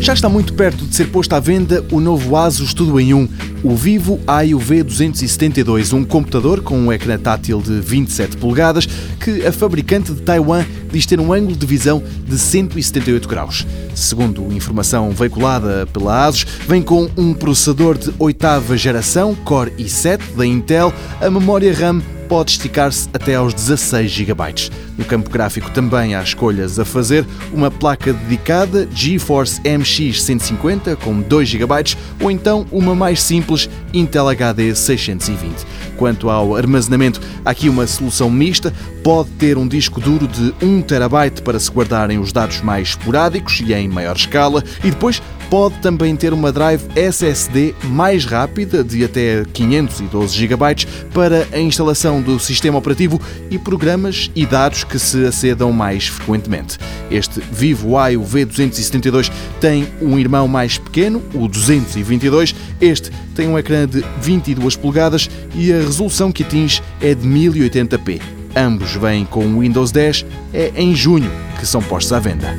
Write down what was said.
Já está muito perto de ser posto à venda o novo Asus Tudo em 1, o Vivo AIO V272, um computador com um ecrã tátil de 27 polegadas que a fabricante de Taiwan diz ter um ângulo de visão de 178 graus. Segundo informação veiculada pela ASUS, vem com um processador de oitava geração Core i7 da Intel, a memória RAM pode esticar-se até aos 16 GB. No campo gráfico também há escolhas a fazer, uma placa dedicada GeForce MX 150 com 2 GB ou então uma mais simples Intel HD 620. Quanto ao armazenamento, há aqui uma solução mista, pode ter um disco duro de 1 TB para se guardarem os dados mais esporádicos e em maior escala e depois pode também ter uma drive SSD mais rápida, de até 512 GB, para a instalação do sistema operativo e programas e dados que se acedam mais frequentemente. Este Vivo AIO V272 tem um irmão mais pequeno, o 222. Este tem um ecrã de 22 polegadas e a resolução que atinge é de 1080p. Ambos vêm com o Windows 10, é em junho que são postos à venda.